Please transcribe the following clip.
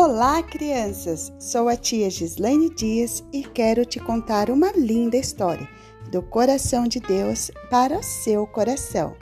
Olá, crianças! Sou a tia Gislaine Dias e quero te contar uma linda história do coração de Deus para o seu coração.